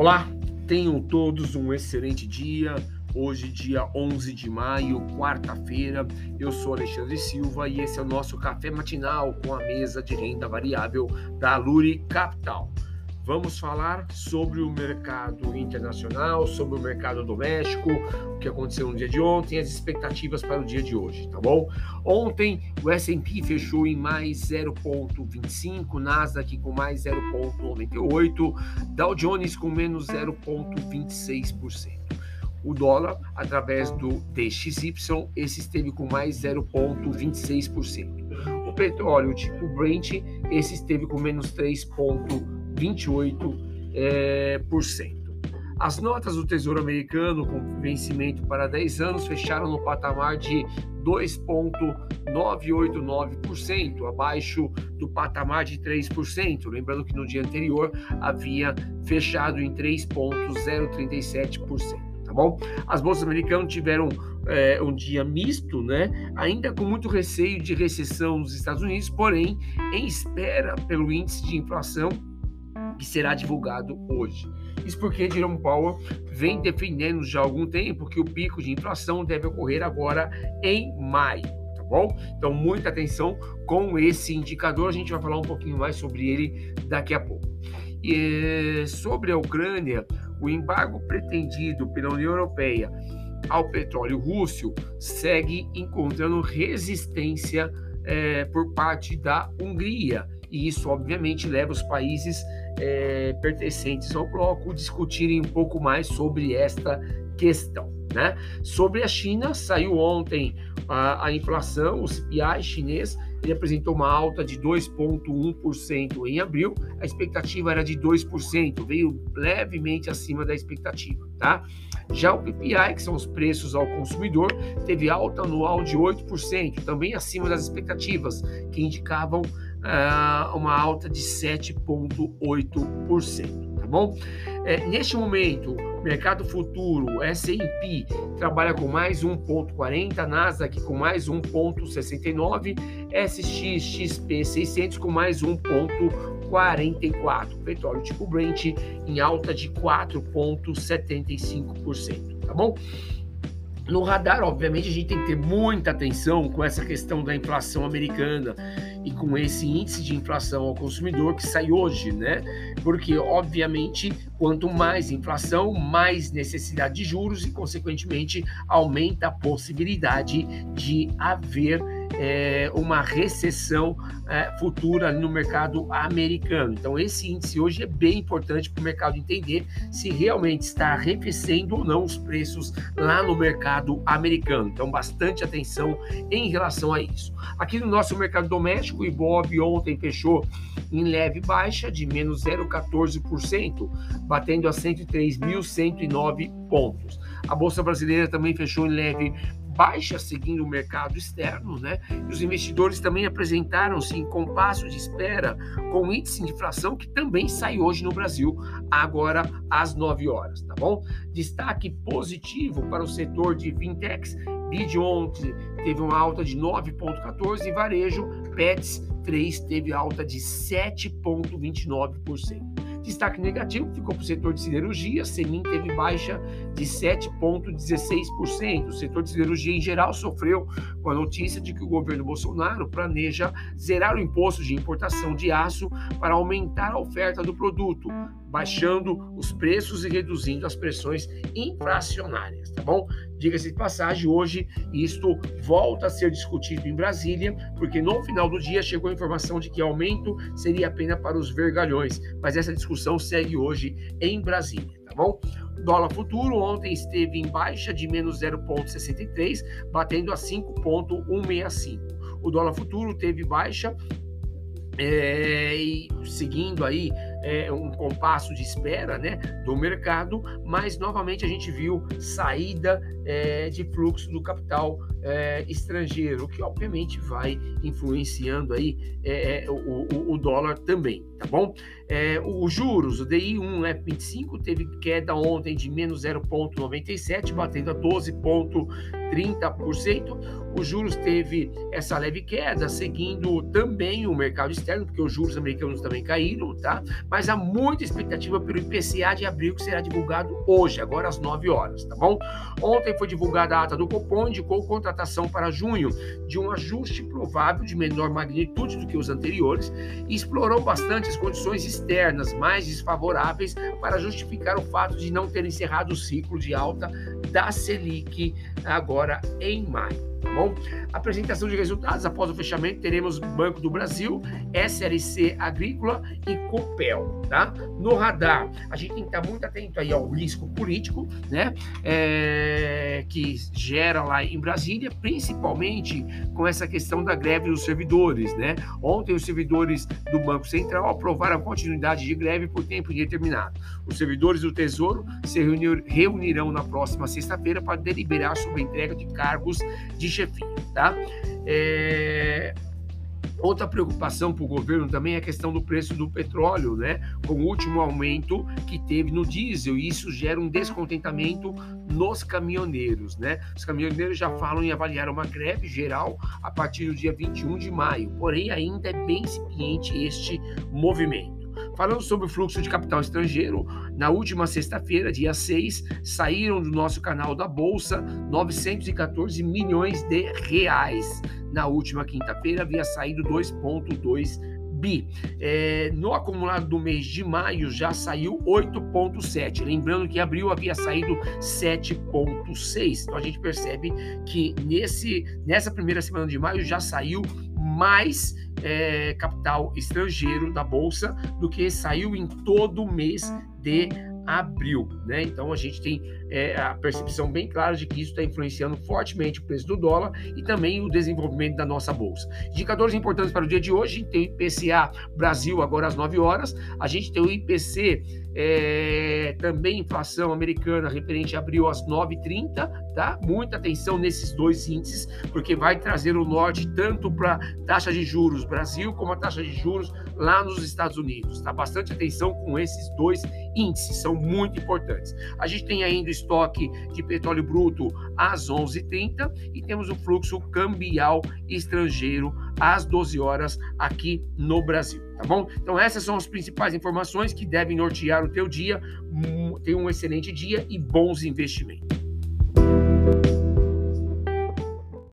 Olá, tenham todos um excelente dia. Hoje, dia 11 de maio, quarta-feira, eu sou Alexandre Silva e esse é o nosso café matinal com a mesa de renda variável da Luri Capital. Vamos falar sobre o mercado internacional, sobre o mercado doméstico, o que aconteceu no dia de ontem, as expectativas para o dia de hoje, tá bom? Ontem o S&P fechou em mais 0,25, Nasdaq com mais 0,98, Dow Jones com menos 0,26%. O dólar, através do DXY, esse esteve com mais 0,26%. O petróleo tipo Brent, esse esteve com menos 3,28%. É. As notas do Tesouro Americano com vencimento para 10 anos fecharam no patamar de 2,989%, abaixo do patamar de 3%. Lembrando que no dia anterior havia fechado em 3,037% tá bom? As bolsas americanas tiveram é, um dia misto, né? Ainda com muito receio de recessão nos Estados Unidos, porém em espera pelo índice de inflação que será divulgado hoje. Isso porque Jerome Powell vem defendendo já há algum tempo que o pico de inflação deve ocorrer agora em maio. Tá bom? Então, muita atenção com esse indicador. A gente vai falar um pouquinho mais sobre ele daqui a pouco. E sobre a Ucrânia, o embargo pretendido pela União Europeia ao petróleo russo segue encontrando resistência é, por parte da Hungria. E isso, obviamente, leva os países é, pertencentes ao bloco discutirem um pouco mais sobre esta questão. Né? Sobre a China, saiu ontem a, a inflação, o CPI chinês, ele apresentou uma alta de 2,1% em abril, a expectativa era de 2%, veio levemente acima da expectativa. Tá? Já o PPI, que são os preços ao consumidor, teve alta anual de 8%, também acima das expectativas, que indicavam uh, uma alta de 7,8%. Tá bom? É, neste momento, Mercado Futuro, S&P trabalha com mais 1.40, Nasdaq com mais 1.69, SXXP 600 com mais 1.44. Petróleo tipo Brent em alta de 4.75%, tá bom? No radar, obviamente, a gente tem que ter muita atenção com essa questão da inflação americana e com esse índice de inflação ao consumidor que sai hoje, né? Porque, obviamente, quanto mais inflação, mais necessidade de juros e, consequentemente, aumenta a possibilidade de haver é, uma recessão é, futura no mercado americano. Então, esse índice hoje é bem importante para o mercado entender se realmente está arrefecendo ou não os preços lá no mercado americano. Então, bastante atenção em relação a isso. Aqui no nosso mercado doméstico, o Ibob ontem fechou em leve baixa de menos 0,14%, batendo a 103.109 pontos. A Bolsa Brasileira também fechou em leve baixa seguindo o mercado externo, né? E os investidores também apresentaram-se em compasso de espera com o índice de inflação que também sai hoje no Brasil, agora às 9 horas, tá bom? Destaque positivo para o setor de fintechs. Bid ontem teve uma alta de 9,14% e varejo Pets 3 teve alta de 7,29%. Destaque negativo ficou para o setor de siderurgia, Semin teve baixa de 7,16%. O setor de siderurgia em geral sofreu com a notícia de que o governo Bolsonaro planeja zerar o imposto de importação de aço para aumentar a oferta do produto, baixando os preços e reduzindo as pressões inflacionárias, tá bom? Diga-se de passagem, hoje isto volta a ser discutido em Brasília, porque no final do dia chegou a informação de que aumento seria apenas para os vergalhões, mas essa discussão segue hoje em Brasília, tá bom? O dólar futuro ontem esteve em baixa de menos 0,63, batendo a 5,165. O dólar futuro teve baixa é, e seguindo aí é, um compasso de espera né, do mercado, mas novamente a gente viu saída é, de fluxo do capital é, estrangeiro, que obviamente vai influenciando aí é, é o, o, o, dólar também, tá bom? É, os juros, o DI1 F25 teve queda ontem de menos 0,97, batendo a 12,30%. Os juros teve essa leve queda, seguindo também o mercado externo, porque os juros americanos também caíram, tá? Mas há muita expectativa pelo IPCA de abril, que será divulgado hoje, agora às 9 horas, tá bom? Ontem foi divulgada a ata do Copom, indicou contratação para junho de um ajuste provável de menor magnitude do que os anteriores e explorou bastante as condições externas mais desfavoráveis para justificar o fato de não ter encerrado o ciclo de alta da Selic agora em maio tá bom? Apresentação de resultados após o fechamento teremos Banco do Brasil, SLC Agrícola e Copel, tá? No radar, a gente tem que estar muito atento aí ao risco político, né? É, que gera lá em Brasília, principalmente com essa questão da greve dos servidores, né? Ontem os servidores do Banco Central aprovaram a continuidade de greve por tempo indeterminado. Os servidores do Tesouro se reunirão na próxima sexta-feira para deliberar sobre a entrega de cargos de chefia, tá? É... Outra preocupação para o governo também é a questão do preço do petróleo, né? Com o último aumento que teve no diesel, e isso gera um descontentamento nos caminhoneiros, né? Os caminhoneiros já falam em avaliar uma greve geral a partir do dia 21 de maio, porém ainda é bem incipiente este movimento. Falando sobre o fluxo de capital estrangeiro, na última sexta-feira, dia 6, saíram do nosso canal da Bolsa 914 milhões de reais. Na última quinta-feira, havia saído 2,2 bi. É, no acumulado do mês de maio já saiu 8,7. Lembrando que abril havia saído 7,6. Então a gente percebe que nesse, nessa primeira semana de maio já saiu mais é, capital estrangeiro da bolsa do que saiu em todo mês de abril, né? Então a gente tem é, a percepção bem clara de que isso está influenciando fortemente o preço do dólar e também o desenvolvimento da nossa bolsa. Indicadores importantes para o dia de hoje: tem o IPCA Brasil agora às 9 horas, a gente tem o IPC é, também inflação americana referente a abril às 9h30, tá? Muita atenção nesses dois índices, porque vai trazer o norte tanto para taxa de juros Brasil como a taxa de juros lá nos Estados Unidos, tá? Bastante atenção com esses dois índices, são muito importantes. A gente tem ainda o estoque de petróleo bruto às 11h30 e temos o fluxo cambial estrangeiro às 12 horas aqui no Brasil tá bom? Então essas são as principais informações que devem nortear o teu dia. Tenha um excelente dia e bons investimentos.